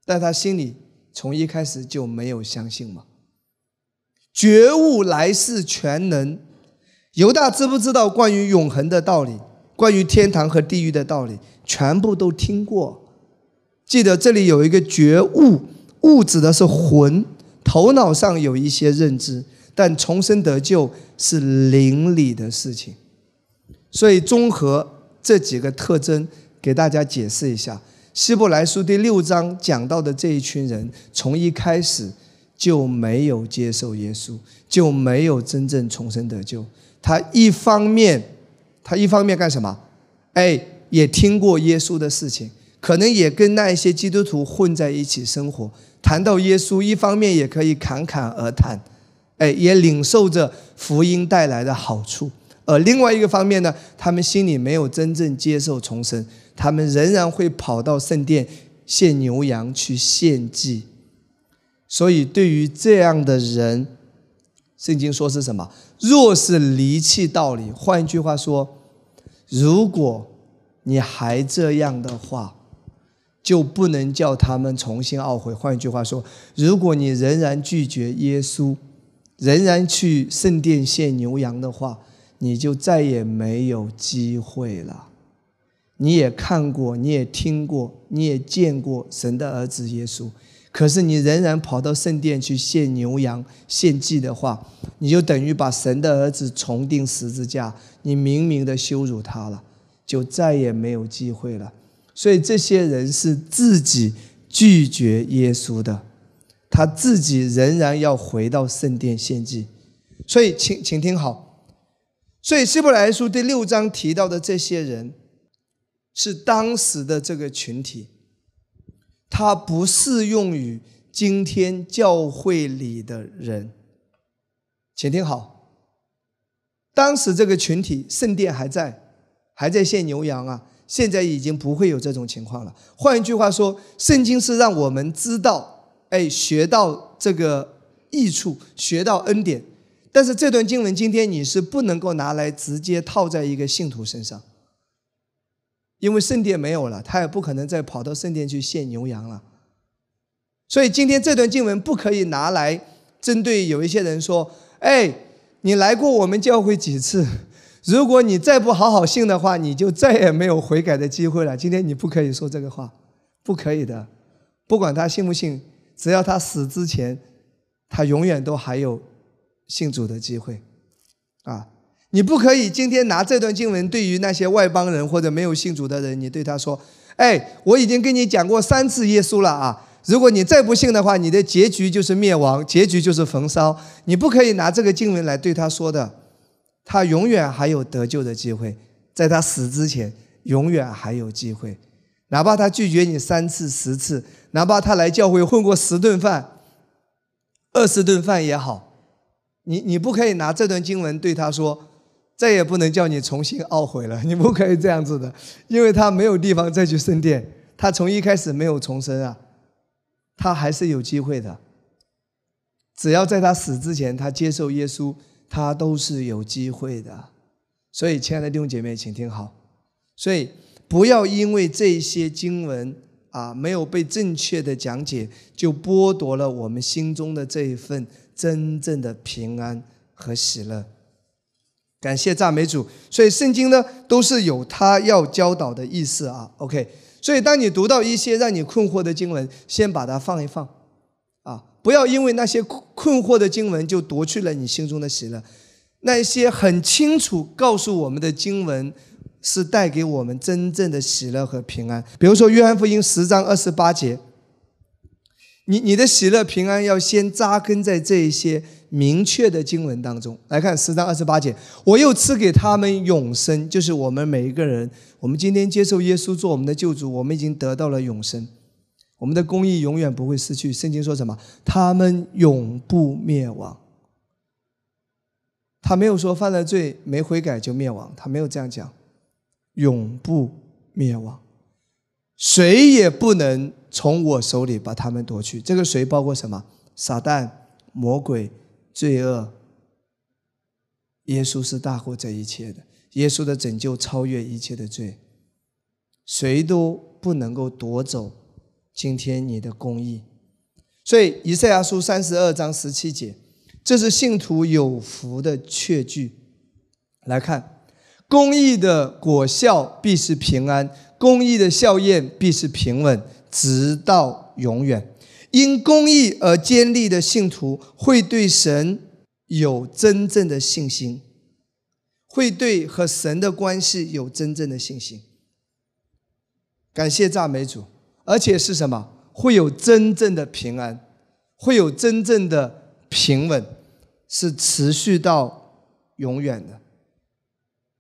S1: 但他心里从一开始就没有相信嘛。觉悟来世全能，犹大知不知道关于永恒的道理？关于天堂和地狱的道理，全部都听过。记得这里有一个觉悟，悟指的是魂，头脑上有一些认知，但重生得救是灵里的事情。所以综合这几个特征，给大家解释一下：希伯来书第六章讲到的这一群人，从一开始就没有接受耶稣，就没有真正重生得救。他一方面。他一方面干什么？哎，也听过耶稣的事情，可能也跟那一些基督徒混在一起生活。谈到耶稣，一方面也可以侃侃而谈，哎，也领受着福音带来的好处。而另外一个方面呢，他们心里没有真正接受重生，他们仍然会跑到圣殿献牛羊去献祭。所以，对于这样的人，圣经说是什么？若是离弃道理，换一句话说，如果你还这样的话，就不能叫他们重新懊悔。换一句话说，如果你仍然拒绝耶稣，仍然去圣殿献牛羊的话，你就再也没有机会了。你也看过，你也听过，你也见过神的儿子耶稣。可是你仍然跑到圣殿去献牛羊献祭的话，你就等于把神的儿子重钉十字架，你明明的羞辱他了，就再也没有机会了。所以这些人是自己拒绝耶稣的，他自己仍然要回到圣殿献祭。所以，请请听好，所以希伯来书第六章提到的这些人，是当时的这个群体。它不适用于今天教会里的人，请听好。当时这个群体圣殿还在，还在献牛羊啊，现在已经不会有这种情况了。换一句话说，圣经是让我们知道，哎，学到这个益处，学到恩典。但是这段经文今天你是不能够拿来直接套在一个信徒身上。因为圣殿没有了，他也不可能再跑到圣殿去献牛羊了。所以今天这段经文不可以拿来针对有一些人说：“哎，你来过我们教会几次？如果你再不好好信的话，你就再也没有悔改的机会了。”今天你不可以说这个话，不可以的。不管他信不信，只要他死之前，他永远都还有信主的机会。啊，你不可以今天拿这段经文对于那些外邦人或者没有信主的人，你对他说：“哎，我已经跟你讲过三次耶稣了啊。”如果你再不信的话，你的结局就是灭亡，结局就是焚烧。你不可以拿这个经文来对他说的，他永远还有得救的机会，在他死之前，永远还有机会。哪怕他拒绝你三次、十次，哪怕他来教会混过十顿饭、二十顿饭也好，你你不可以拿这段经文对他说，再也不能叫你重新懊悔了。你不可以这样子的，因为他没有地方再去升殿，他从一开始没有重生啊。他还是有机会的，只要在他死之前，他接受耶稣，他都是有机会的。所以，亲爱的弟兄姐妹，请听好。所以，不要因为这些经文啊没有被正确的讲解，就剥夺了我们心中的这一份真正的平安和喜乐。感谢赞美主。所以，圣经呢都是有他要教导的意思啊。OK。所以，当你读到一些让你困惑的经文，先把它放一放，啊，不要因为那些困惑的经文就夺去了你心中的喜乐。那些很清楚告诉我们的经文，是带给我们真正的喜乐和平安。比如说《约翰福音》十章二十八节。你你的喜乐平安要先扎根在这一些明确的经文当中来看十章二十八节，我又赐给他们永生，就是我们每一个人，我们今天接受耶稣做我们的救主，我们已经得到了永生，我们的公义永远不会失去。圣经说什么？他们永不灭亡。他没有说犯了罪没悔改就灭亡，他没有这样讲，永不灭亡，谁也不能。从我手里把他们夺去，这个谁包括什么？撒旦、魔鬼、罪恶。耶稣是大过这一切的，耶稣的拯救超越一切的罪，谁都不能够夺走今天你的公义。所以以赛亚书三十二章十七节，这是信徒有福的确据。来看，公义的果效必是平安，公义的效验必是平稳。直到永远，因公义而坚立的信徒会对神有真正的信心，会对和神的关系有真正的信心。感谢赞美主，而且是什么？会有真正的平安，会有真正的平稳，是持续到永远的。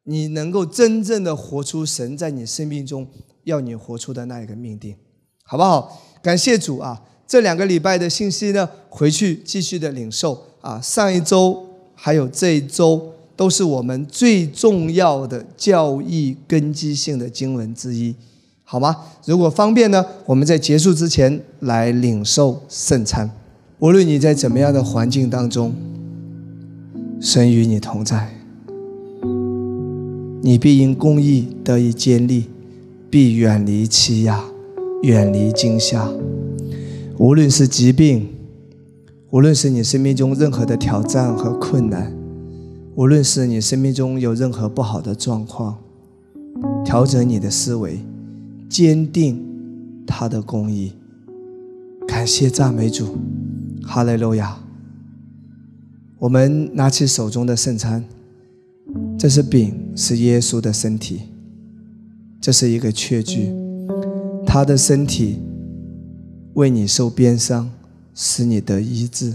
S1: 你能够真正的活出神在你生命中要你活出的那一个命定。好不好？感谢主啊！这两个礼拜的信息呢，回去继续的领受啊。上一周还有这一周，都是我们最重要的教义根基性的经文之一，好吗？如果方便呢，我们在结束之前来领受圣餐。无论你在怎么样的环境当中，神与你同在，你必因公义得以坚立，必远离欺压。远离惊吓，无论是疾病，无论是你生命中任何的挑战和困难，无论是你生命中有任何不好的状况，调整你的思维，坚定他的公义。感谢赞美主，哈利路亚。我们拿起手中的圣餐，这是饼，是耶稣的身体，这是一个确据。他的身体为你受鞭伤，使你得医治；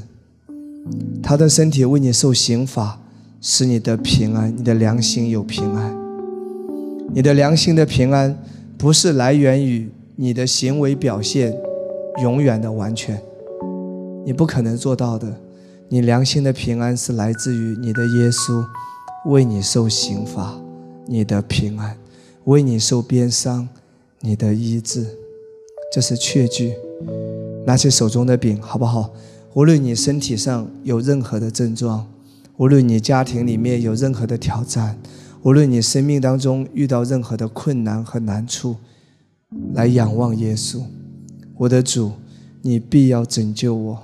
S1: 他的身体为你受刑罚，使你得平安。你的良心有平安。你的良心的平安不是来源于你的行为表现永远的完全，你不可能做到的。你良心的平安是来自于你的耶稣为你受刑罚，你的平安；为你受鞭伤。你的医治，这是确据。拿起手中的饼，好不好？无论你身体上有任何的症状，无论你家庭里面有任何的挑战，无论你生命当中遇到任何的困难和难处，来仰望耶稣，我的主，你必要拯救我，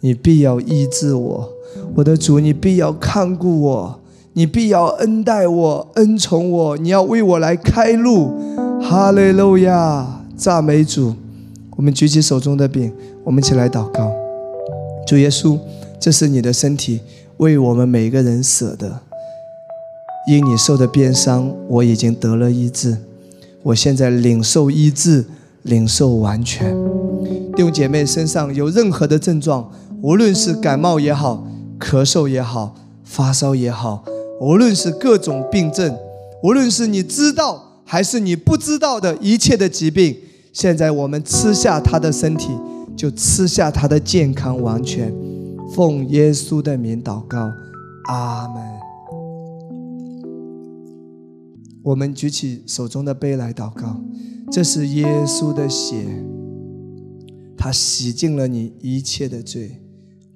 S1: 你必要医治我，我的主，你必要看顾我，你必要恩待我，恩宠我，你要为我来开路。哈利路亚，赞美主！我们举起手中的饼，我们一起来祷告。主耶稣，这是你的身体，为我们每个人舍的。因你受的鞭伤，我已经得了医治。我现在领受医治，领受完全。弟兄姐妹身上有任何的症状，无论是感冒也好，咳嗽也好，发烧也好，无论是各种病症，无论是你知道还是你不知道的一切的疾病，现在我们吃下他的身体，就吃下他的健康完全。奉耶稣的名祷告，阿门。我们举起手中的杯来祷告，这是耶稣的血，他洗净了你一切的罪，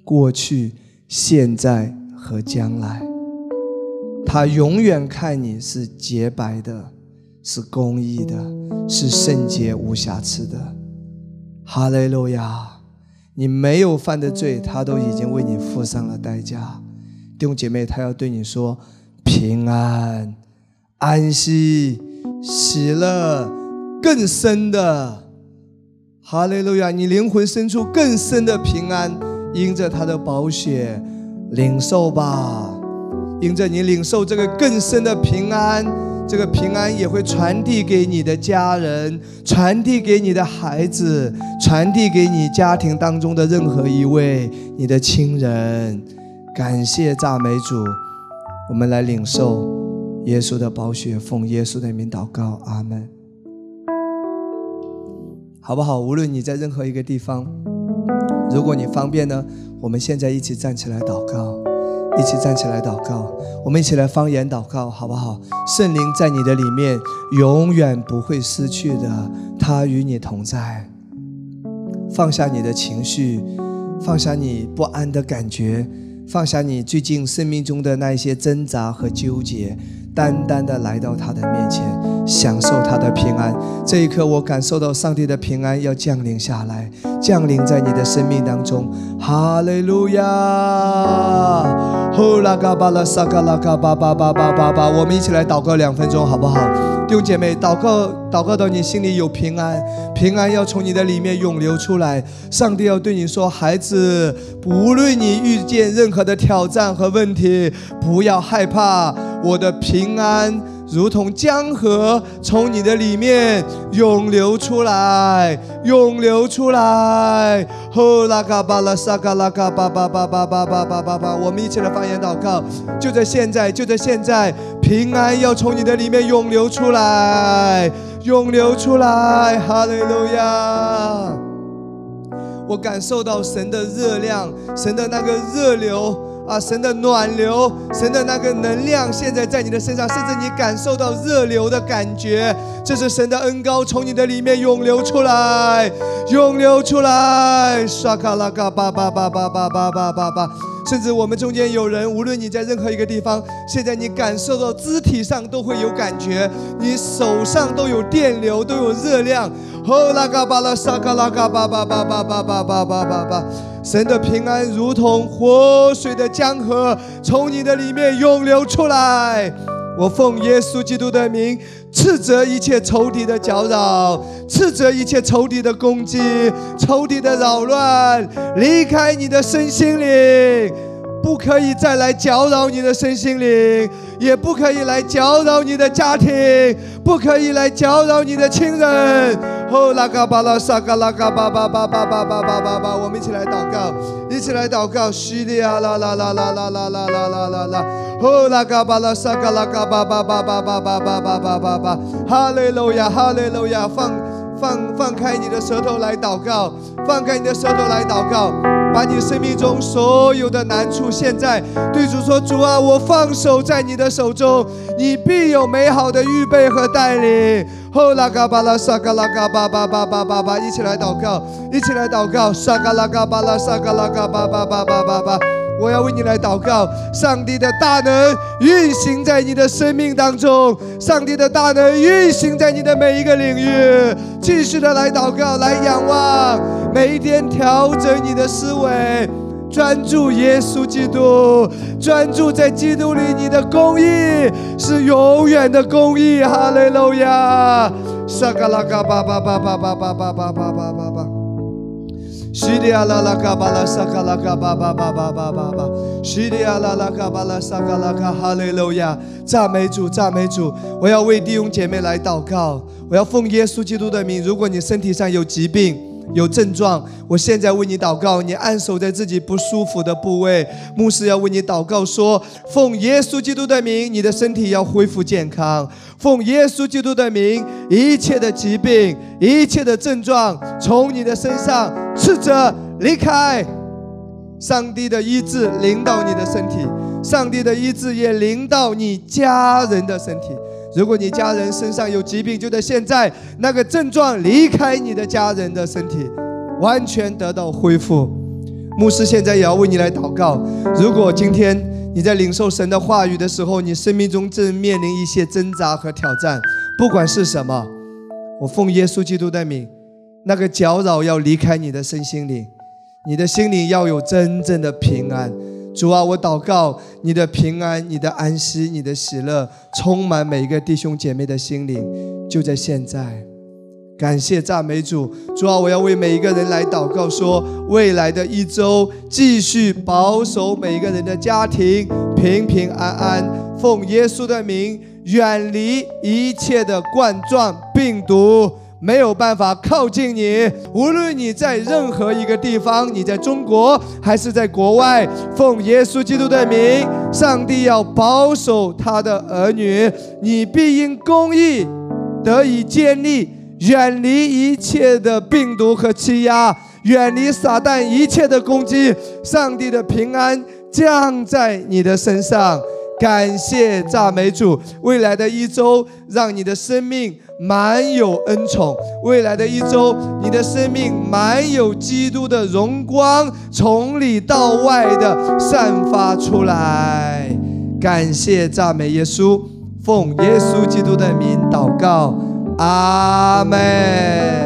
S1: 过去、现在和将来。他永远看你是洁白的，是公义的，是圣洁无瑕疵的。哈利路亚！你没有犯的罪，他都已经为你付上了代价。弟兄姐妹，他要对你说平安。安息、喜乐更深的哈利路亚！你灵魂深处更深的平安，因着他的宝血领受吧。因着你领受这个更深的平安，这个平安也会传递给你的家人，传递给你的孩子，传递给你家庭当中的任何一位你的亲人。感谢赞美主，我们来领受。耶稣的宝血，奉耶稣的名祷告，阿门。好不好？无论你在任何一个地方，如果你方便呢，我们现在一起站起来祷告，一起站起来祷告，我们一起来方言祷告，好不好？圣灵在你的里面永远不会失去的，他与你同在。放下你的情绪，放下你不安的感觉，放下你最近生命中的那一些挣扎和纠结。单单的来到他的面前，享受他的平安。这一刻，我感受到上帝的平安要降临下来，降临在你的生命当中。哈利路亚！呼啦嘎巴拉萨嘎拉嘎巴巴巴巴巴巴，我们一起来祷告两分钟，好不好？弟兄姐妹，祷告，祷告到你心里有平安，平安要从你的里面涌流出来。上帝要对你说，孩子，无论你遇见任何的挑战和问题，不要害怕。我的平安如同江河，从你的里面涌流出来，涌流出来。吼拉嘎巴拉萨嘎拉嘎巴巴巴巴巴巴巴巴巴，我们一起来发言祷告。就在现在，就在现在，平安要从你的里面涌流出来，涌流出来。哈利路亚！我感受到神的热量，神的那个热流。啊，神的暖流，神的那个能量，现在在你的身上，甚至你感受到热流的感觉，这是神的恩高从你的里面涌流出来，涌流出来，刷卡拉嘎巴巴巴巴巴巴巴巴巴。甚至我们中间有人，无论你在任何一个地方，现在你感受到肢体上都会有感觉，你手上都有电流，都有热量。吼拉嘎巴拉沙嘎拉嘎巴巴巴巴巴巴巴巴巴巴，神的平安如同活水的江河，从你的里面涌流出来。我奉耶稣基督的名。斥责一切仇敌的搅扰，斥责一切仇敌的攻击，仇敌的扰乱，离开你的身心灵，不可以再来搅扰你的身心灵，也不可以来搅扰你的家庭，不可以来搅扰你的亲人。哦，拉嘎巴拉萨嘎拉嘎巴巴巴巴巴巴巴巴巴，我们一起来祷告，一起来祷告，叙利亚啦啦啦啦啦啦啦啦啦啦。呼啦。嘎巴拉萨嘎拉嘎巴巴巴巴巴巴巴巴巴巴巴，哈利路亚哈利路亚，放放放开你的舌头来祷告，放开你的舌头来祷告，把你生命中所有的难处，现在对主说：主啊，我放手在你的手中，你必有美好的预备和带领。呼啦嘎巴拉萨嘎拉嘎巴巴巴巴巴巴，一起来祷告，一起来祷告，萨嘎拉嘎巴拉萨嘎拉嘎巴巴巴巴巴巴。我要为你来祷告，上帝的大能运行在你的生命当中，上帝的大能运行在你的每一个领域。继续的来祷告，来仰望，每一天调整你的思维，专注耶稣基督，专注在基督里，你的公义是永远的公义。哈利路亚！沙嘎拉嘎巴巴巴巴巴巴巴巴巴巴巴巴。西里阿拉拉卡巴拉萨卡拉卡巴巴巴巴巴巴巴，西里阿拉拉卡巴拉萨卡拉卡哈利路亚，赞美主，赞美主！我要为弟兄姐妹来祷告，我要奉耶稣基督的名。如果你身体上有疾病，有症状，我现在为你祷告。你按守在自己不舒服的部位，牧师要为你祷告，说：奉耶稣基督的名，你的身体要恢复健康。奉耶稣基督的名，一切的疾病、一切的症状从你的身上斥责离开。上帝的医治临到你的身体，上帝的医治也临到你家人的身体。如果你家人身上有疾病，就在现在，那个症状离开你的家人的身体，完全得到恢复。牧师现在也要为你来祷告。如果今天你在领受神的话语的时候，你生命中正面临一些挣扎和挑战，不管是什么，我奉耶稣基督的名，那个搅扰要离开你的身心灵，你的心灵要有真正的平安。主啊，我祷告你的平安、你的安息、你的喜乐，充满每一个弟兄姐妹的心灵，就在现在。感谢赞美主，主啊，我要为每一个人来祷告，说未来的一周继续保守每一个人的家庭平平安安，奉耶稣的名，远离一切的冠状病毒。没有办法靠近你，无论你在任何一个地方，你在中国还是在国外，奉耶稣基督的名，上帝要保守他的儿女，你必因公义得以建立，远离一切的病毒和欺压，远离撒旦一切的攻击，上帝的平安降在你的身上。感谢赞美主，未来的一周，让你的生命满有恩宠。未来的一周，你的生命满有基督的荣光，从里到外的散发出来。感谢赞美耶稣，奉耶稣基督的名祷告，阿门。